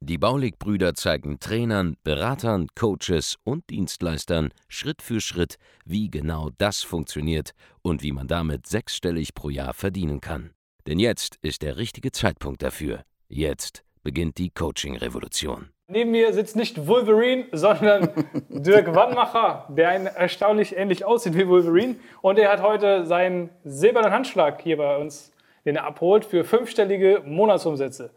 Die Baulig-Brüder zeigen Trainern, Beratern, Coaches und Dienstleistern Schritt für Schritt, wie genau das funktioniert und wie man damit sechsstellig pro Jahr verdienen kann. Denn jetzt ist der richtige Zeitpunkt dafür. Jetzt beginnt die Coaching-Revolution. Neben mir sitzt nicht Wolverine, sondern Dirk Wannmacher, der ein erstaunlich ähnlich aussieht wie Wolverine. Und er hat heute seinen silbernen Handschlag hier bei uns, den er abholt für fünfstellige Monatsumsätze.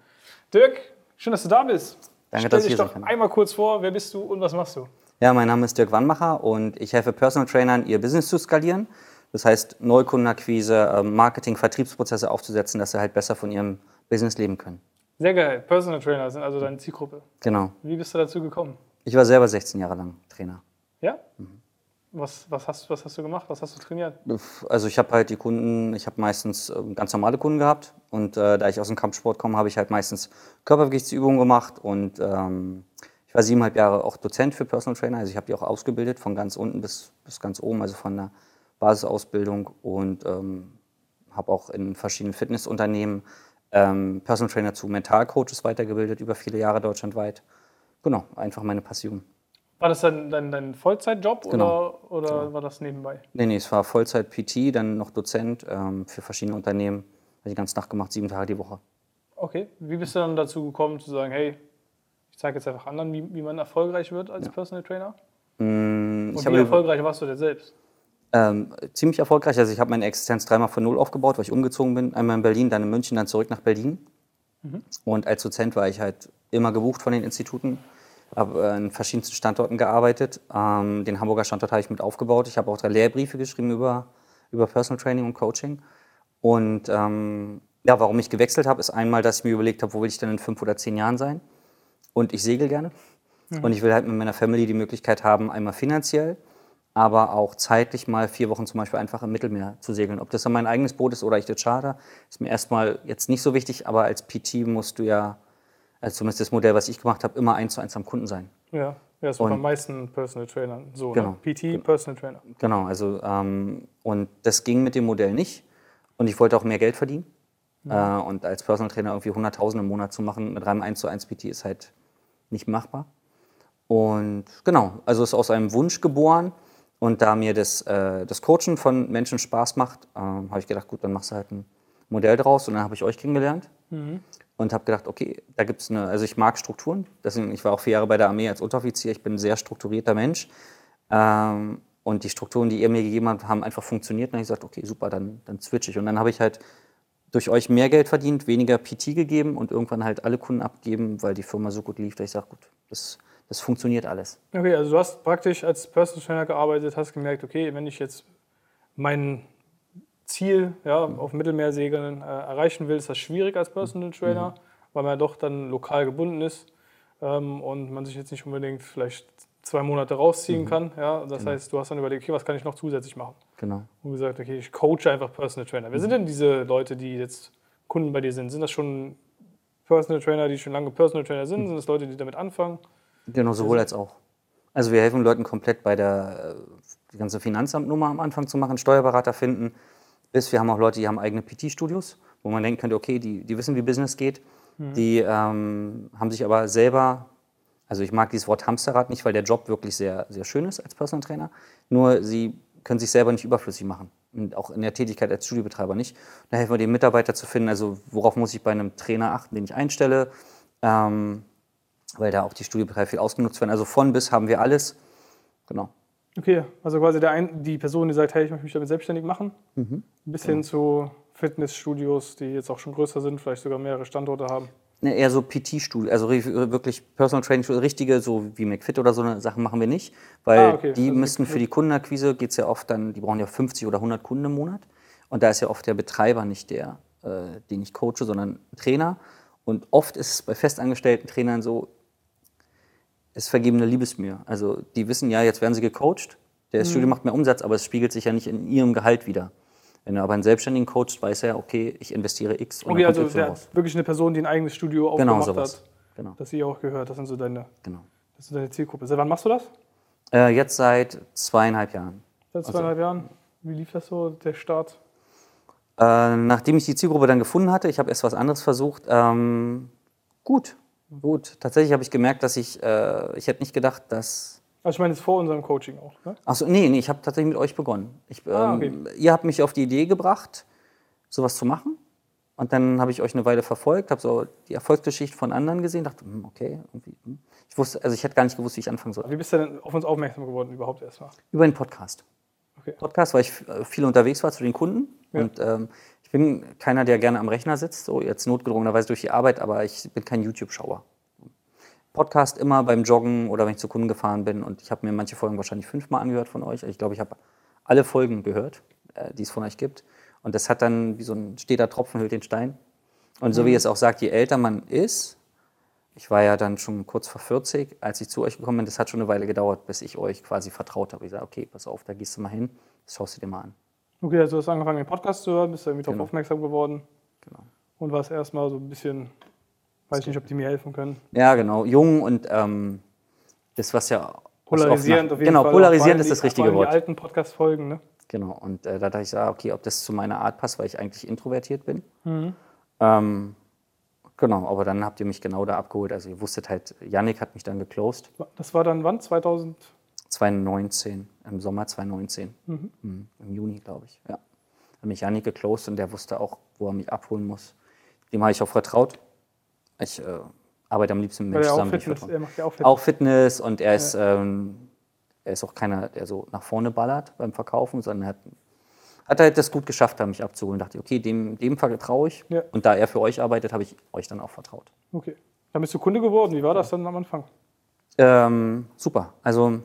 Dirk, schön, dass du da bist. Danke, Stell dass ich dich hier doch sein kann. einmal kurz vor, wer bist du und was machst du? Ja, mein Name ist Dirk Wannmacher und ich helfe Personal Trainern, ihr Business zu skalieren. Das heißt, Neukundenakquise, ähm, Marketing, Vertriebsprozesse aufzusetzen, dass sie halt besser von ihrem Business leben können. Sehr geil, Personal Trainer sind also deine Zielgruppe. Genau. Wie bist du dazu gekommen? Ich war selber 16 Jahre lang Trainer. Ja? Mhm. Was, was, hast, was hast du gemacht? Was hast du trainiert? Also ich habe halt die Kunden, ich habe meistens ähm, ganz normale Kunden gehabt und äh, da ich aus dem Kampfsport komme, habe ich halt meistens Körpergewichtsübungen gemacht und ähm, ich war siebeneinhalb Jahre auch Dozent für Personal Trainer, also ich habe die auch ausgebildet von ganz unten bis, bis ganz oben, also von der Basisausbildung und ähm, habe auch in verschiedenen Fitnessunternehmen ähm, Personal Trainer zu Mentalcoaches weitergebildet, über viele Jahre deutschlandweit. Genau, einfach meine Passion. War das dann dein, dein Vollzeitjob Genau. oder, oder war das nebenbei? Nee, nee, es war Vollzeit-PT, dann noch Dozent ähm, für verschiedene Unternehmen. Habe ich ganz Nacht gemacht, sieben Tage die Woche. Okay. Wie bist du dann dazu gekommen, zu sagen, hey, ich zeige jetzt einfach anderen, wie, wie man erfolgreich wird als Personal Trainer? Mm, Und Ich wie habe erfolgreich warst du denn selbst? ähm, ziemlich erfolgreich. Also ich habe meine Existenz dreimal von Null aufgebaut, weil ich umgezogen bin. Einmal in Berlin, dann in München, dann zurück nach Berlin. Und als Dozent war ich halt immer gebucht von den Instituten. Habe äh, in verschiedensten Standorten gearbeitet. Ähm, den Hamburger Standort habe ich mit aufgebaut. Ich habe auch drei Lehrbriefe geschrieben über, über Personal Training und Coaching. Und ähm, ja, warum ich gewechselt habe, ist einmal, dass ich mir überlegt habe, wo will ich denn in fünf oder zehn Jahren sein? Und ich segel gerne. Und ich will halt mit meiner Family die Möglichkeit haben, einmal finanziell, aber auch zeitlich mal vier Wochen zum Beispiel einfach im Mittelmeer zu segeln. Ob das dann mein eigenes Boot ist oder ich das charter, ist mir erstmal jetzt nicht so wichtig, aber als PT musst du ja, also zumindest das Modell, was ich gemacht habe, immer eins zu eins am Kunden sein. Ja, ja das Und- bei meisten Personal Trainern so. Genau. Ne? PT, Personal Trainer. Genau, also ähm, und das ging mit dem Modell nicht. Und ich wollte auch mehr Geld verdienen. Äh, und als Personal Trainer irgendwie 100.000 im Monat zu machen mit einem 1 zu 1 PT ist halt nicht machbar. Und genau, also ist aus einem Wunsch geboren. Und da mir das, äh, das Coachen von Menschen Spaß macht, ähm, habe ich gedacht, gut, dann machst du halt ein Modell draus. Und dann habe ich euch kennengelernt und habe gedacht, okay, da gibt es eine, also ich mag Strukturen. Deswegen, ich war auch vier Jahre bei der Armee als Unteroffizier. Ich bin ein sehr strukturierter Mensch. Ähm, und die Strukturen, die ihr mir gegeben habt, haben einfach funktioniert. Und dann habe ich gesagt, okay, super, dann, dann switch ich. Und dann habe ich halt durch euch mehr Geld verdient, weniger PT gegeben und irgendwann halt alle Kunden abgeben, weil die Firma so gut lief, dass ich sage, gut, das, das funktioniert alles. Okay, also du hast praktisch als Personal Trainer gearbeitet, hast gemerkt, okay, wenn ich jetzt mein Ziel ja, auf Mittelmeersegeln äh, erreichen will, ist das schwierig als Personal Trainer, weil man ja doch dann lokal gebunden ist ähm, und man sich jetzt nicht unbedingt vielleicht zwei Monate rausziehen kann. Ja? Das heißt, du hast dann überlegt, okay, was kann ich noch zusätzlich machen? Genau. Und gesagt, okay, ich coache einfach Personal Trainer. Wer sind denn diese Leute, die jetzt Kunden bei dir sind? Sind das schon Personal Trainer, die schon lange Personal Trainer sind? Sind das Leute, die damit anfangen? Genau, sowohl als auch. Also wir helfen Leuten komplett bei der äh, die ganze Finanzamtnummer am Anfang zu machen, Steuerberater finden, bis wir haben auch Leute, die haben eigene PT-Studios, wo man denken könnte, okay, die, die wissen, wie Business geht. Die ähm, haben sich aber selber, also ich mag dieses Wort Hamsterrad nicht, weil der Job wirklich sehr, sehr schön ist als Personal Trainer, nur sie können sich selber nicht überflüssig machen. Und auch in der Tätigkeit als Studiobetreiber nicht. Da helfen wir den Mitarbeiter zu finden, also worauf muss ich bei einem Trainer achten, den ich einstelle. Ähm, weil da auch die Studiobetreiber viel ausgenutzt werden. Also von bis haben wir alles. Genau. Okay, also quasi der ein, die Person, die sagt, hey, ich möchte mich damit selbstständig machen, bis hin zu Fitnessstudios, die jetzt auch schon größer sind, vielleicht sogar mehrere Standorte haben. Ne, eher so PT-Studio, also wirklich Personal Training, richtige, so wie McFit oder so eine Sachen machen wir nicht, weil Ah, okay. die Also müssen für die Kundenakquise, geht es ja oft dann, die brauchen ja 50 oder 100 Kunden im Monat. Und da ist ja oft der Betreiber nicht der, äh, den ich coache, sondern ein Trainer. Und oft ist es bei festangestellten Trainern so, es vergebene Liebesmühe. Also die wissen ja, jetzt werden sie gecoacht Der Studio macht mehr Umsatz, aber es spiegelt sich ja nicht in ihrem Gehalt wieder. Wenn du aber einen Selbstständigen coachst, weiß er, okay, ich investiere X und Okay, dann also kommt raus. wirklich eine Person, die ein eigenes Studio Genau aufgemacht sowas. hat. Genau, Das sie auch gehört. Das sind so deine, genau. das ist deine Zielgruppe. Seit wann machst du das? Äh, jetzt seit zweieinhalb Jahren. Seit zweieinhalb Jahren? Wie lief das so, der Start? Äh, nachdem ich die Zielgruppe dann gefunden hatte, ich habe erst was anderes versucht, ähm, gut, gut. Tatsächlich habe ich gemerkt, dass ich, äh, ich hätte nicht gedacht, dass Also ich meine jetzt vor unserem Coaching auch. Ne? Achso, nee, nee, ich habe tatsächlich mit euch begonnen. Ich, Ah, ähm, Ihr habt mich auf die Idee gebracht, sowas zu machen. Und dann habe ich euch eine Weile verfolgt, habe so die Erfolgsgeschichte von anderen gesehen, dachte, hm, okay, irgendwie. hm. Ich wusste, also ich hätte gar nicht gewusst, wie ich anfangen soll. Wie bist du denn auf uns aufmerksam geworden überhaupt erstmal? Über den Podcast. Okay. Podcast, weil ich äh, viel unterwegs war zu den Kunden. Ja. Und ähm, ich bin keiner, der gerne am Rechner sitzt, so jetzt notgedrungenerweise durch die Arbeit, aber ich bin kein YouTube-Schauer. Podcast immer beim Joggen oder wenn ich zu Kunden gefahren bin. Und ich habe mir manche Folgen wahrscheinlich fünfmal angehört von euch. Ich glaube, ich habe alle Folgen gehört, äh, die es von euch gibt. Und das hat dann wie so ein steter Tropfen hüllt den Stein. Und so wie ihr es auch sagt, je älter man ist, ich war ja dann schon kurz vor 40, als ich zu euch gekommen bin, das hat schon eine Weile gedauert, bis ich euch quasi vertraut habe. Ich sage, okay, pass auf, da gehst du mal hin, das schaust du dir mal an. Okay, also du hast angefangen, den Podcast zu hören, bist irgendwie darauf Genau. aufmerksam geworden Genau. und warst erstmal so ein bisschen, weiß nicht, ob die mir helfen können. Ja, genau, jung und ähm, das, was ja... Polarisierend auf jeden Genau, Fall. polarisierend Auch ist das richtige die, allem Wort. Die alten Podcast-Folgen, ne? Genau, und äh, da dachte ich, ah, okay, ob das zu meiner Art passt, weil ich eigentlich introvertiert bin. Mhm. Ähm, genau, aber dann habt ihr mich genau da abgeholt. Also ihr wusstet halt, Yannick hat mich dann geclosed. Das war dann wann? 2000? 2019, im Sommer 2019. Mhm, Im Juni, glaube ich. Ja. Hat mich Janik geclosed und der wusste auch, wo er mich abholen muss. Dem habe ich auch vertraut. Ich äh, arbeite am liebsten mit Menschen er auch zusammen, Fitness, vertraue. er macht ja auch Fitness. Auch Fitness und er ist, ähm, er ist auch keiner, der so nach vorne ballert beim Verkaufen, sondern er hat, hat halt das gut geschafft, da mich abzuholen. Dachte ich, okay, dem, dem vertraue ich. Ja. Und da er für euch arbeitet, habe ich euch dann auch vertraut. Okay. Dann bist du Kunde geworden. Wie war das dann am Anfang? Ähm, super. Also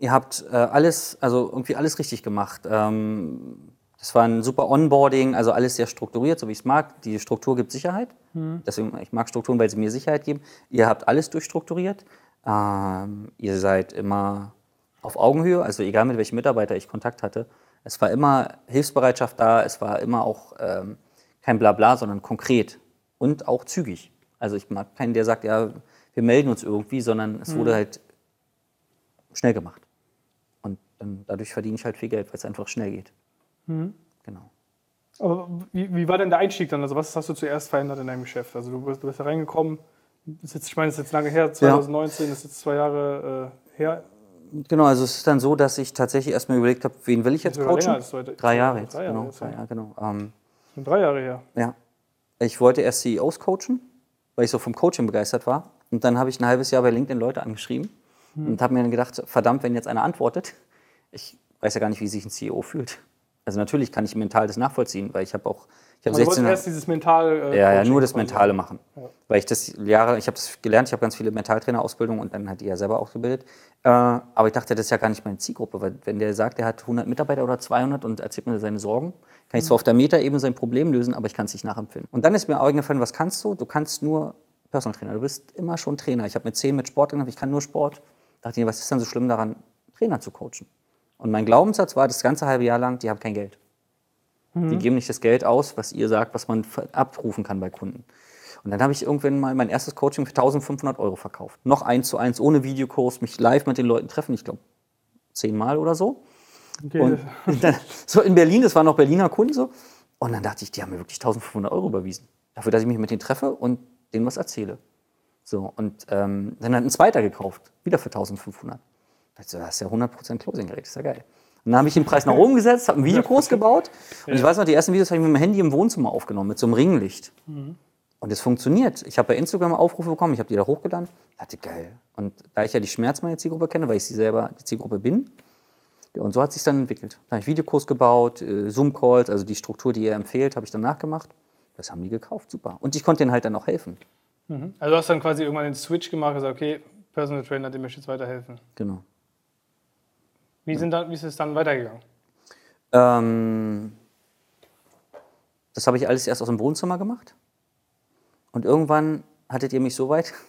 ihr habt äh, alles, also irgendwie alles richtig gemacht. Ähm, das war ein super Onboarding, also alles sehr strukturiert, so wie ich es mag. Die Struktur gibt Sicherheit. Deswegen, ich mag Strukturen, weil sie mir Sicherheit geben. Ihr habt alles durchstrukturiert. Ähm, ihr seid immer auf Augenhöhe, also egal mit welchem Mitarbeiter ich Kontakt hatte. Es war immer Hilfsbereitschaft da, es war immer auch ähm, kein Blabla, sondern konkret und auch zügig. Also ich mag keinen, der sagt, ja, wir melden uns irgendwie, sondern es wurde halt schnell gemacht. Dann, dadurch verdiene ich halt viel Geld, weil es einfach schnell geht. Genau. Aber wie, wie war denn der Einstieg dann? Also was hast du zuerst verändert in deinem Geschäft? Also du bist, du bist da reingekommen, jetzt, ich meine, das ist jetzt lange her, 2019, das ist jetzt zwei Jahre äh, her. Genau, also es ist dann so, dass ich tatsächlich erstmal überlegt habe, wen will ich jetzt Sogar länger coachen? als heute. Drei Jahre jetzt, Drei Jahre genau. jetzt, drei ja. Jahre, genau. Ähm, drei Jahre her. ja. Ich wollte erst CEOs coachen, weil ich so vom Coaching begeistert war. Und dann habe ich ein halbes Jahr bei LinkedIn Leute angeschrieben und habe mir dann gedacht, verdammt, wenn jetzt einer antwortet, ich weiß ja gar nicht, wie sich ein CEO fühlt. Also natürlich kann ich mental das nachvollziehen, weil ich habe auch, ich habe Also du wolltest 16 erst dieses Mental. Äh, Ja, ja, nur das. Mentale machen. Weil ich das Jahre, ich habe das gelernt, ich habe ganz viele Mentaltrainerausbildungen und dann hat die ja selber ausgebildet. Äh, aber ich dachte, das ist ja gar nicht meine Zielgruppe, weil wenn der sagt, er hat 100 Mitarbeiter oder 200 und erzählt mir seine Sorgen, kann ich zwar auf der Metaebene sein Problem lösen, aber ich kann es nicht nachempfinden. Und dann ist mir eingefallen, was kannst du? Du kannst nur Personal Trainer. Du bist immer schon Trainer. Ich habe mit 10 mit Sport gemacht, ich kann nur Sport. dachte ich, was ist dann so schlimm daran, Trainer zu coachen? Und mein Glaubenssatz war das ganze halbe Jahr lang, die haben kein Geld. Die geben nicht das Geld aus, was ihr sagt, was man abrufen kann bei Kunden. Und dann habe ich irgendwann mal mein erstes Coaching für 1500 Euro verkauft. Noch eins zu eins, ohne Videokurs, mich live mit den Leuten treffen, ich glaube zehnmal oder so. Okay. Und dann, so in Berlin, das waren noch Berliner Kunden so. Und dann dachte ich, die haben mir wirklich 1500 Euro überwiesen. Dafür, dass ich mich mit denen treffe und denen was erzähle. So, und ähm, dann hat ein zweiter gekauft, wieder für 1500. Da dachte ich so, das ist ja 100% Closing-Gerät, ist ja geil. Und dann habe ich den Preis nach oben gesetzt, habe einen Videokurs gebaut. Und ich weiß noch, die ersten Videos habe ich mit dem Handy im Wohnzimmer aufgenommen, mit so einem Ringlicht. Und es funktioniert. Ich habe bei Instagram Aufrufe bekommen, ich habe die da hochgeladen. Dachte, geil. Und da ich ja die Schmerz meiner Zielgruppe kenne, weil ich sie selber die Zielgruppe bin, und so hat sich dann entwickelt. Dann habe ich Videokurs gebaut, äh, Zoom-Calls, also die Struktur, die ihr empfehlt, habe ich dann nachgemacht. Das haben die gekauft, super. Und ich konnte denen halt dann auch helfen. Mhm. Also du hast dann quasi irgendwann den Switch gemacht und gesagt, okay, Personal Trainer, dem möchte ich jetzt weiterhelfen. Genau. Wie, sind dann, wie ist es dann weitergegangen? Ähm, das habe ich alles erst aus dem Wohnzimmer gemacht. Und irgendwann hattet ihr mich so weit.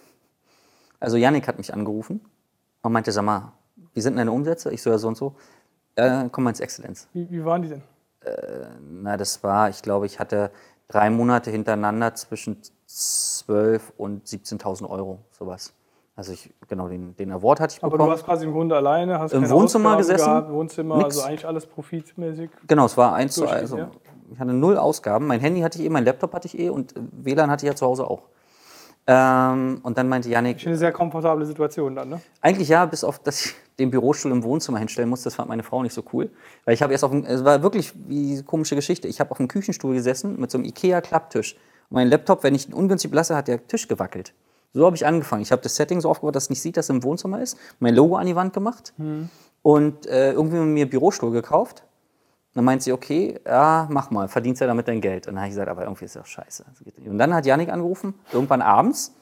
Also Yannick hat mich angerufen und meinte, sag mal, wie sind deine Umsätze? Ich so, ja, so und so. Dann komm mal ins Exzellenz. Wie, wie waren die denn? Na, das war, ich glaube, ich hatte drei Monate hintereinander zwischen 12.000 und 17.000 Euro, sowas. Also ich, genau, den, den Award hatte ich Aber bekommen. du warst quasi im Grunde alleine, hast Im Wohnzimmer Ausgaben gesessen, Gehabt, Wohnzimmer, nix. also eigentlich alles profitmäßig. Genau, es war eins zu also ja. ich hatte null Ausgaben. Mein Handy hatte ich eh, mein Laptop hatte ich eh und äh, WLAN hatte ich ja zu Hause auch. Ähm, und dann meinte Janik, Eine sehr komfortable Situation dann, ne? eigentlich ja, bis auf, dass ich den Bürostuhl im Wohnzimmer hinstellen musste, das fand meine Frau nicht so cool. Weil ich habe erst auf dem, es war wirklich wie eine komische Geschichte. Ich habe auf dem Küchenstuhl gesessen mit so einem Ikea-Klapptisch. Und mein Laptop, wenn ich ihn ungünstig belasse, hat der Tisch gewackelt. So habe ich angefangen. Ich habe das Setting so aufgebaut, dass es nicht sieht, dass es im Wohnzimmer ist. Mein Logo an die Wand gemacht und äh, irgendwie mir einen Bürostuhl gekauft. Dann meint sie, okay, ja, mach mal, verdienst ja damit dein Geld. Und dann habe ich gesagt, aber irgendwie ist das scheiße. Und dann hat Janik angerufen, irgendwann abends,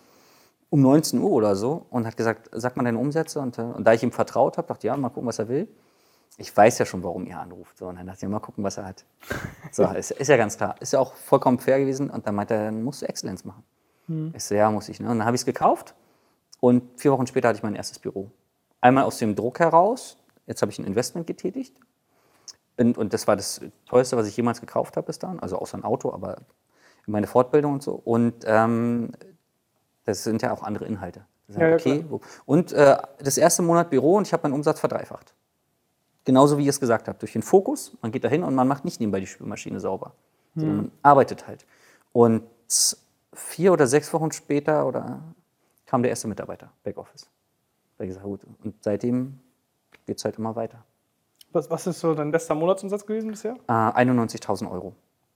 um 19 Uhr oder so, und hat gesagt, sag mal deine Umsätze. Und, äh, und da ich ihm vertraut habe, dachte ich, ja, mal gucken, was er will. Ich weiß ja schon, warum ihr anruft. So, und dann dachte ich, mal gucken, was er hat. So, ist, ist ja ganz klar. Ist ja auch vollkommen fair gewesen. Und dann meinte er, dann musst du Exzellenz machen. Ich so, ja, muss ich. Ne? Und dann habe ich es gekauft. Und vier Wochen später hatte ich mein erstes Büro. Einmal aus dem Druck heraus. Jetzt habe ich ein Investment getätigt. Und, und das war das teuerste, was ich jemals gekauft habe bis dahin. Also außer ein Auto, aber meine Fortbildung und so. Und ähm, das sind ja auch andere Inhalte. Ja, ja, okay. Und äh, das erste Monat Büro und ich habe meinen Umsatz verdreifacht. Genauso wie ihr es gesagt habt. Durch den Fokus, man geht da hin und man macht nicht nebenbei die Spülmaschine sauber. Sondern man arbeitet halt. Und vier oder sechs Wochen später oder kam der erste Mitarbeiter, Backoffice. Da ich gesagt, gut. Und seitdem geht es halt immer weiter. Was, was ist so dein bester Monatsumsatz gewesen bisher? Äh, 91.000 Euro.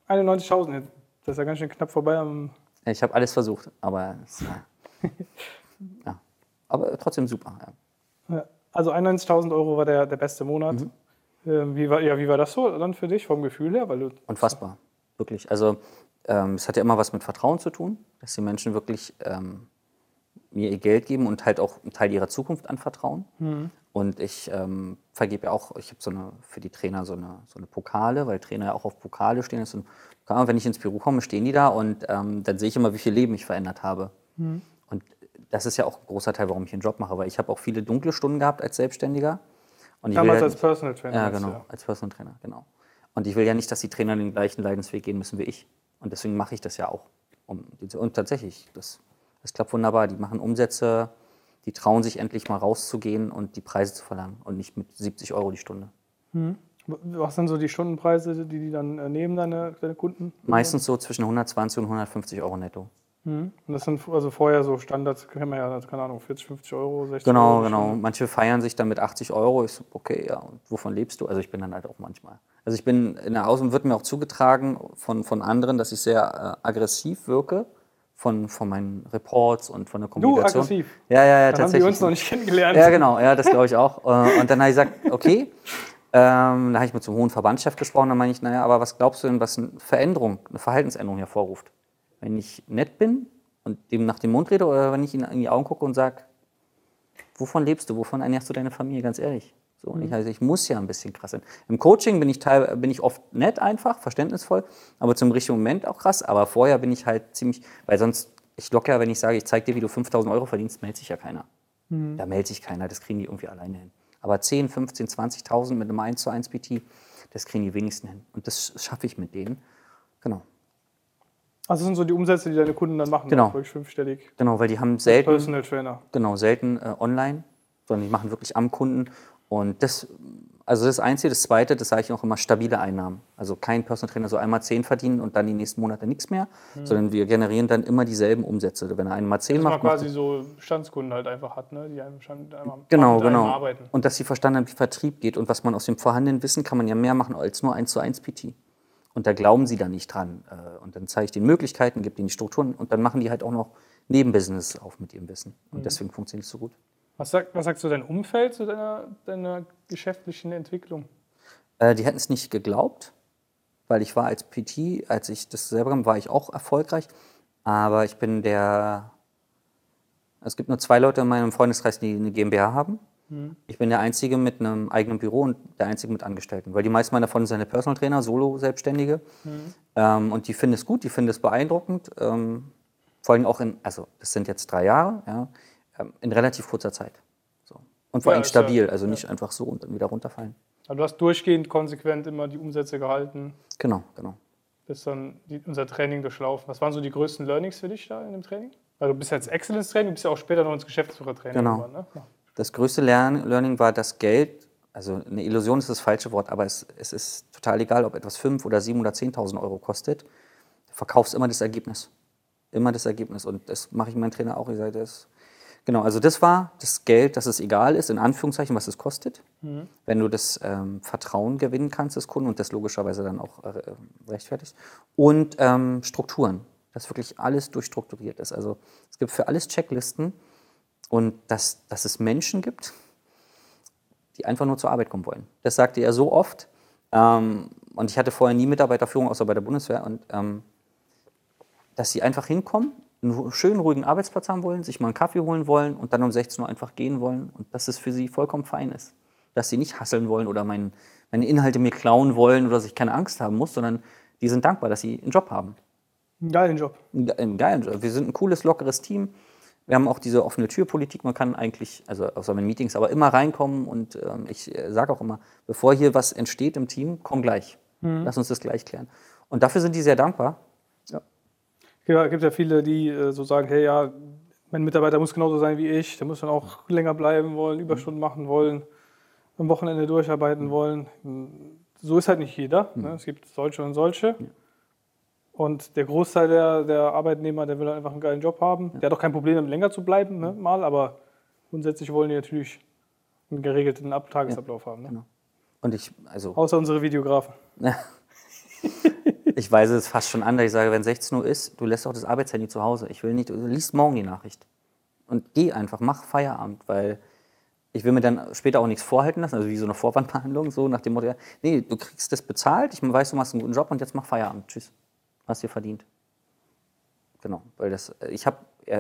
91.000. Das ist ja ganz schön knapp vorbei am Ich habe alles versucht, aber es, ja. aber trotzdem super. Ja. Also 91.000 Euro war der, der beste Monat. Mhm. Ähm, wie, war, ja, wie war das so dann für dich vom Gefühl her? Weil du, Unfassbar, wirklich. Also ähm, es hat ja immer was mit Vertrauen zu tun, dass die Menschen wirklich ähm, mir ihr Geld geben und halt auch einen Teil ihrer Zukunft anvertrauen. Und ich ähm, vergebe ja auch, ich habe so eine für die Trainer so eine, so eine Pokale, weil Trainer ja auch auf Pokale stehen. Das Pokal, wenn ich ins Büro komme, stehen die da und ähm, dann sehe ich immer, wie viel Leben ich verändert habe. Und das ist ja auch ein großer Teil, warum ich den Job mache, weil ich habe auch viele dunkle Stunden gehabt als Selbstständiger. Und damals ja als Personal Trainer. ja, genau, als Personal Trainer, genau. Und ich will ja nicht, dass die Trainer den gleichen Leidensweg gehen müssen wie ich. Und deswegen mache ich das ja auch. Und tatsächlich, das, das klappt wunderbar. Die machen Umsätze, die trauen sich endlich mal rauszugehen und die Preise zu verlangen und nicht mit 70 Euro die Stunde. Was sind so die Stundenpreise, die die dann äh, nehmen, deine, deine Kunden? Meistens so zwischen 120 und 150 Euro netto. Und das sind also vorher so Standards, kennen wir ja, also keine Ahnung, 40, 50 Euro, 60 Genau, Euro. genau. Stunde. Manche feiern sich dann mit 80 Euro. Ich so, okay, ja, und wovon lebst du? Also ich bin dann halt auch manchmal. Also ich bin in der Außen wird mir auch zugetragen von, von anderen, dass ich sehr äh, aggressiv wirke von, von meinen Reports und von der Kommunikation. aggressiv? Ja, ja, ja, Dann haben tatsächlich. die uns noch nicht kennengelernt. Ja, genau, ja, das glaube ich auch. Äh, Und dann habe ich gesagt, okay. Ähm, da habe ich mit so einem hohen Verbandschef gesprochen, dann meine ich, naja, aber was glaubst du denn, was eine Veränderung, eine Verhaltensänderung hervorruft? Wenn ich nett bin und dem nach dem Mund rede oder wenn ich ihm in die Augen gucke und sage, wovon lebst du, wovon ernährst du deine Familie, ganz ehrlich? So, und ich, also ich muss ja ein bisschen krass sein. Im Coaching bin ich, teil, bin ich oft nett einfach, verständnisvoll, aber zum richtigen Moment auch krass. Aber vorher bin ich halt ziemlich, weil sonst, ich locker, ja, wenn ich sage, ich zeige dir, wie du 5000 Euro verdienst, meldet sich ja keiner. Da meldet sich keiner, das kriegen die irgendwie alleine hin. Aber 10, 15, 20.000 mit einem 1 zu 1 PT, das kriegen die wenigsten hin. Und das schaffe ich mit denen. Genau. Also das sind so die Umsätze, die deine Kunden dann machen. Genau. auch Wirklich fünfstellig. Genau, weil die haben selten, Personal Trainer. genau, selten äh, online, sondern die machen wirklich am Kunden. Und das, also das Einzige, das Zweite, das sage ich auch immer, stabile Einnahmen. Also kein Personal Trainer so einmal 10 verdienen und dann die nächsten Monate nichts mehr, sondern wir generieren dann immer dieselben Umsätze. Wenn er einmal 10 Dass man macht, macht quasi so Bestandskunden halt einfach hat, ne? die einem schon einmal Genau, genau. arbeiten. Und dass sie verstanden haben, wie Vertrieb geht und was man aus dem vorhandenen Wissen kann man ja mehr machen als nur 1 zu 1 PT. Und da glauben sie dann nicht dran. Äh, Und dann zeige ich den Möglichkeiten, gebe ihnen die Strukturen und dann machen die halt auch noch Nebenbusiness auf mit ihrem Wissen. Und Mhm. deswegen funktioniert es so gut. Was, sagt, was sagst du dein Umfeld zu deiner, deiner geschäftlichen Entwicklung? Äh, die hätten es nicht geglaubt, weil ich war als PT, als ich das selber gemacht war ich auch erfolgreich. Aber ich bin der. Es gibt nur zwei Leute in meinem Freundeskreis, die eine GmbH haben. Ich bin der Einzige mit einem eigenen Büro und der Einzige mit Angestellten. Weil die meisten meiner Freunde sind ja Personal Trainer, Solo-Selbstständige. Ähm, und die finden es gut, die finden es beeindruckend. Ähm, vor allem auch in, also das sind jetzt drei Jahre, ja, ähm, in relativ kurzer Zeit. So. Und vor Ja, allem ja- stabil, also nicht einfach so und dann wieder runterfallen. Also du hast durchgehend konsequent immer die Umsätze gehalten, Genau, genau. bis dann die, unser Training durchlaufen. Was waren so die größten Learnings für dich da in dem Training? Weil du bist jetzt Excellence-Training, du bist ja auch später noch ins Geschäftsführertraining Genau. geworden, ne? Das größte Learning war das Geld, also eine Illusion ist das falsche Wort, aber es, es ist total egal, ob etwas 5 oder 7 oder 10.000 Euro kostet. Du verkaufst immer das Ergebnis. Immer das Ergebnis. Und das mache ich meinem Trainer auch. Ich sage, das, genau, also das war das Geld, dass es egal ist, in Anführungszeichen, was es kostet. Wenn du das ähm, Vertrauen gewinnen kannst des Kunden und das logischerweise dann auch äh, rechtfertigst. Und ähm, Strukturen, dass wirklich alles durchstrukturiert ist. Also es gibt für alles Checklisten und dass, dass es Menschen gibt, die einfach nur zur Arbeit kommen wollen. Das sagte er so oft. Ähm, und ich hatte vorher nie Mitarbeiterführung, außer bei der Bundeswehr. Und ähm, dass sie einfach hinkommen, einen schönen, ruhigen Arbeitsplatz haben wollen, sich mal einen Kaffee holen wollen und dann um 16 Uhr einfach gehen wollen und dass es für sie vollkommen fein ist. Dass sie nicht hasseln wollen oder mein, meine Inhalte mir klauen wollen oder dass ich keine Angst haben muss, sondern die sind dankbar, dass sie einen Job haben. Einen geilen Job. Einen ge- einen geilen Job. Wir sind ein cooles, lockeres Team. Wir haben auch diese offene Türpolitik. Man kann eigentlich, also außer in Meetings, aber immer reinkommen. Und ähm, ich sage auch immer, bevor hier was entsteht im Team, komm gleich. Lass uns das gleich klären. Und dafür sind die sehr dankbar. Ja, es gibt ja viele, die äh, so sagen, hey, ja, mein Mitarbeiter muss genauso sein wie ich, der muss dann auch länger bleiben wollen, Überstunden machen wollen, am Wochenende durcharbeiten wollen. So ist halt nicht jeder. Ne? Es gibt solche und solche. Und der Großteil der, der Arbeitnehmer, der will halt einfach einen geilen Job haben. Der hat auch kein Problem, damit länger zu bleiben, ne? mal, aber grundsätzlich wollen die natürlich einen geregelten Ab Tagesablauf haben. Ne? Genau. Und ich, also, Außer unsere Videografen. ich weise es fast schon an, dass ich sage, wenn 16 Uhr ist, du lässt auch das Arbeitshandy zu Hause. Ich will nicht, du liest morgen die Nachricht. Und geh einfach, mach Feierabend, weil ich will mir dann später auch nichts vorhalten lassen, also wie so eine Vorwandbehandlung, so nach dem Motto, ja, nee, du kriegst das bezahlt, ich weiß, du machst einen guten Job und jetzt mach Feierabend. Tschüss. Hast dir verdient. Genau, weil das, ich habe,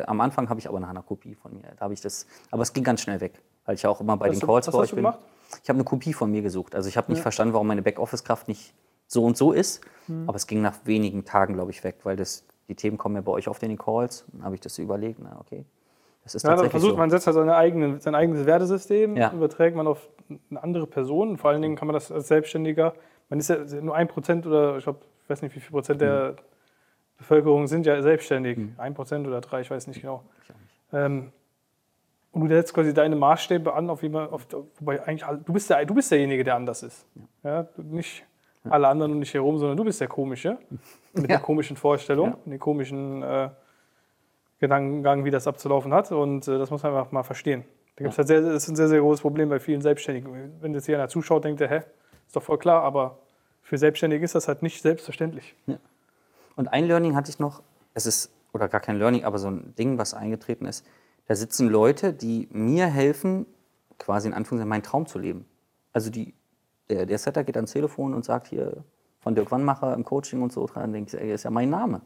am Anfang habe ich aber nach einer Kopie von mir, da habe ich das, aber es ging ganz schnell weg, weil ich ja auch immer bei Hast den du- Calls was bei euch bin. gemacht? Ich habe eine Kopie von mir gesucht, also ich habe nicht verstanden, warum meine Backoffice-Kraft nicht so und so ist, Hm. aber es ging nach wenigen Tagen, glaube ich, weg, weil das, die Themen kommen ja bei euch oft in den Calls, dann habe ich das überlegt, na okay, das ist Ja, tatsächlich versucht so. man setzt halt seine eigene, sein eigenes Wertesystem, Ja. überträgt man auf eine andere Person. Vor allen Dingen kann man das als Selbstständiger, man ist ja nur ein Prozent oder ich glaube, ich weiß nicht, wie viel Prozent der Mhm. Bevölkerung sind ja selbstständig. Ein Prozent oder drei, ich weiß nicht genau. Ähm, und du setzt quasi deine Maßstäbe an, auf wie man, auf, wobei eigentlich du bist der, du bist derjenige, der anders ist. Ja. du, nicht alle anderen um dich herum, sondern du bist der Komische mit Ja. der komischen Vorstellung, Ja. mit den komischen äh, Gedankengang, wie das abzulaufen hat. Und äh, das muss man einfach mal verstehen. Da gibt's halt sehr, das ist ein sehr, sehr großes Problem bei vielen Selbstständigen. Wenn jetzt hier einer zuschaut, denkt er, hä, ist doch voll klar, aber für Selbstständige ist das halt nicht selbstverständlich. Und ein Learning hatte ich noch, es ist, oder gar kein Learning, aber so ein Ding, was eingetreten ist. Da sitzen Leute, die mir helfen, quasi in Anführungszeichen meinen Traum zu leben. Also die, der, der Setter geht ans Telefon und sagt hier von Dirk Wannmacher im Coaching und so, dann denke ich, ist ja mein Name.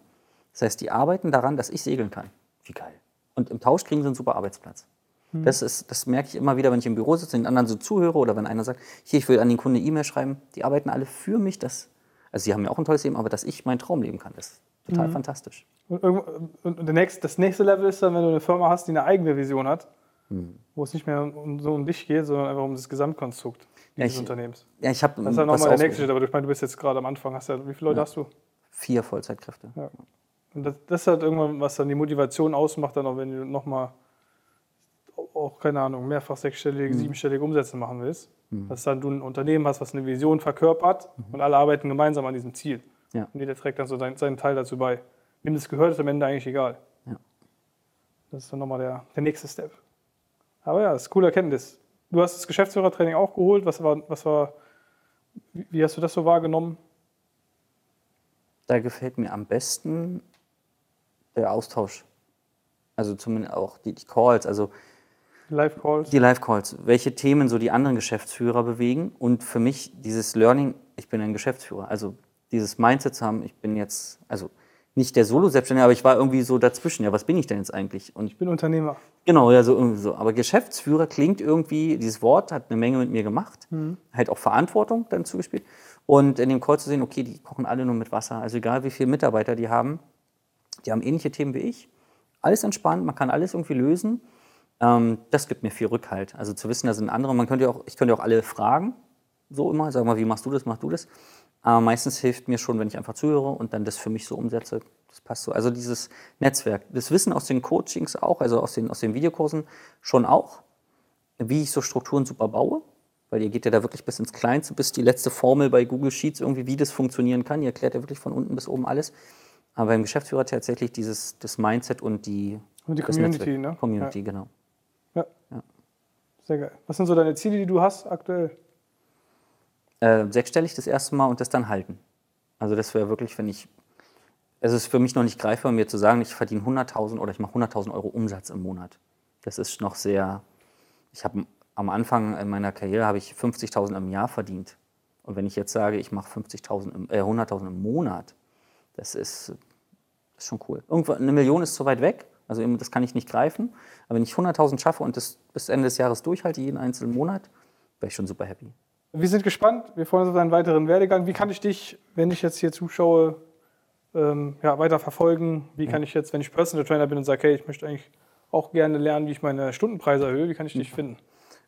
Das heißt, die arbeiten daran, dass ich segeln kann. Wie geil. Und im Tausch kriegen sie einen super Arbeitsplatz. Das, ist, das merke ich immer wieder, wenn ich im Büro sitze und den anderen so zuhöre oder wenn einer sagt, hier, ich will an den Kunden eine E-Mail schreiben. Die arbeiten alle für mich, dass, also sie haben ja auch ein tolles Leben, aber dass ich meinen Traum leben kann. Ist total fantastisch. Und, und der nächste, das nächste Level ist dann, wenn du eine Firma hast, die eine eigene Vision hat, wo es nicht mehr um so um dich geht, sondern einfach um das Gesamtkonstrukt Ja, dieses ich- Unternehmens. Ja, ich habe Das ist dann nochmal der nächste Schritt, aber ich meine, du bist jetzt gerade am Anfang, hast ja, wie viele Leute hast du? vier Vollzeitkräfte. Ja. Und das, das ist halt irgendwann, was dann die Motivation ausmacht, dann auch wenn du nochmal, auch keine Ahnung, mehrfach sechsstellige, Mhm. siebenstellige Umsätze machen willst. Dass dann du ein Unternehmen hast, was eine Vision verkörpert und alle arbeiten gemeinsam an diesem Ziel. Mhm. Ja. Und jeder trägt dann so seinen, seinen Teil dazu bei. Wem das gehört, ist am Ende eigentlich egal. Ja. Das ist dann nochmal der, der nächste Step. Aber ja, das ist eine coole Erkenntnis. Du hast das Geschäftsführertraining auch geholt. Was war, was war, wie wie hast du das so wahrgenommen? Da gefällt mir am besten der Austausch. Also zumindest auch die, die Calls, also Live-Calls? die Live-Calls. Welche Themen so die anderen Geschäftsführer bewegen und für mich dieses Learning, ich bin ein Geschäftsführer. Also dieses Mindset zu haben, ich bin jetzt, also nicht der Solo-Selbstständige, aber ich war irgendwie so dazwischen. Ja, was bin ich denn jetzt eigentlich? Und Ich bin Unternehmer. Genau, ja, so irgendwie so. Aber Geschäftsführer klingt irgendwie, dieses Wort hat eine Menge mit mir gemacht, halt auch Verantwortung dann zugespielt. Und in dem Call zu sehen, okay, die kochen alle nur mit Wasser. Also egal wie viele Mitarbeiter die haben, die haben ähnliche Themen wie ich. Alles entspannt, man kann alles irgendwie lösen. Ähm, das gibt mir viel Rückhalt. Also zu wissen, da sind andere. Man könnte auch, ich könnte auch alle fragen, so immer, sag mal, wie machst du das, machst du das. Aber meistens hilft mir schon, wenn ich einfach zuhöre und dann das für mich so umsetze. Das passt so. Also dieses Netzwerk, das Wissen aus den Coachings auch, also aus den, aus den Videokursen schon auch, wie ich so Strukturen super baue. Weil ihr geht ja da wirklich bis ins Kleinste, bis die letzte Formel bei Google Sheets irgendwie, wie das funktionieren kann. Ihr erklärt ja wirklich von unten bis oben alles. Aber beim Geschäftsführer tatsächlich dieses das Mindset und die, Und die Community, ne? Community, genau. Sehr geil. Was sind so deine Ziele, die du hast aktuell? Äh, sechsstellig das erste Mal und das dann halten. Also das wäre wirklich, wenn ich, es ist für mich noch nicht greifbar, mir zu sagen, ich verdiene 100.000 oder ich mache 100.000 Euro Umsatz im Monat. Das ist noch sehr, ich habe am Anfang in meiner Karriere habe ich 50.000 im Jahr verdient. Und wenn ich jetzt sage, ich mache 50.000, im- äh, 100.000 im Monat, das ist, das ist schon cool. Irgendwo, eine Million ist zu weit weg, also eben, das kann ich nicht greifen. Aber wenn ich 100.000 schaffe und das bis Ende des Jahres durchhalte, jeden einzelnen Monat, wäre ich schon super happy. Wir sind gespannt. Wir freuen uns auf deinen weiteren Werdegang. Wie kann ich dich, wenn ich jetzt hier zuschaue, ähm, ja, weiter verfolgen? Wie kann ich jetzt, wenn ich Personal Trainer bin und sage, hey, ich möchte eigentlich auch gerne lernen, wie ich meine Stundenpreise erhöhe, wie kann ich dich finden?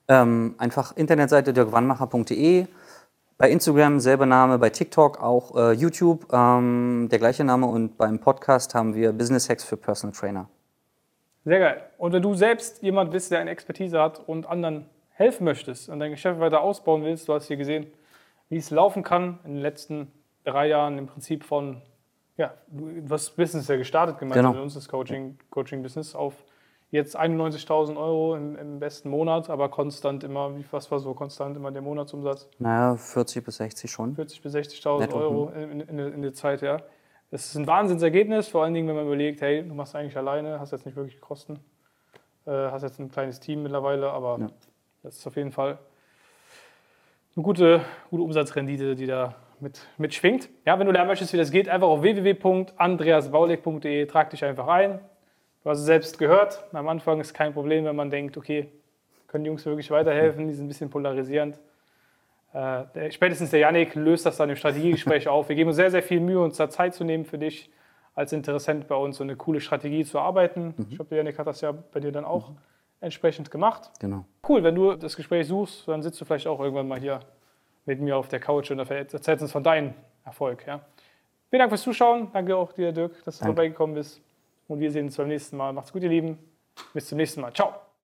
Ähm, einfach Internetseite dirkwannmacher.de, bei Instagram selber Name, bei TikTok auch äh, YouTube ähm, der gleiche Name und beim Podcast haben wir Business Hacks für Personal Trainer. Sehr geil. Und wenn du selbst jemand bist, der eine Expertise hat und anderen helfen möchtest und dein Geschäft weiter ausbauen willst, du hast hier gesehen, wie es laufen kann in den letzten drei Jahren im Prinzip von, ja, du hast Business ja gestartet gemeinsam Genau. mit uns, das Coaching, Coaching-Business, auf jetzt 91.000 Euro im, im besten Monat, aber konstant immer, wie, was war so konstant immer der Monatsumsatz? Naja, 40 bis 60 schon. 40.000 bis 60.000 Netto, Euro in, in, in der Zeit, ja. Das ist ein Wahnsinnsergebnis, vor allen Dingen, wenn man überlegt, hey, du machst eigentlich alleine, hast jetzt nicht wirklich Kosten, äh, hast jetzt ein kleines Team mittlerweile, aber Ja. das ist auf jeden Fall eine gute, gute Umsatzrendite, die da mit, mitschwingt. Ja, wenn du lernen möchtest, wie das geht, einfach auf www.andreasbaulig.de, trag dich einfach ein. Du hast es selbst gehört, am Anfang ist kein Problem, wenn man denkt, okay, können die Jungs wirklich weiterhelfen, die sind ein bisschen polarisierend. Äh, der, spätestens der Yannick löst das dann im Strategiegespräch auf. Wir geben uns sehr, sehr viel Mühe, uns da Zeit zu nehmen für dich als Interessent bei uns so eine coole Strategie zu arbeiten. Ich glaube, der Yannick hat das ja bei dir dann auch entsprechend gemacht. Genau. Cool, wenn du das Gespräch suchst, dann sitzt du vielleicht auch irgendwann mal hier mit mir auf der Couch und erzählst uns von deinem Erfolg. Ja. Vielen Dank fürs Zuschauen. Danke auch dir, Dirk, dass du Danke. vorbeigekommen bist. Und wir sehen uns beim nächsten Mal. Macht's gut, ihr Lieben. Bis zum nächsten Mal. Ciao.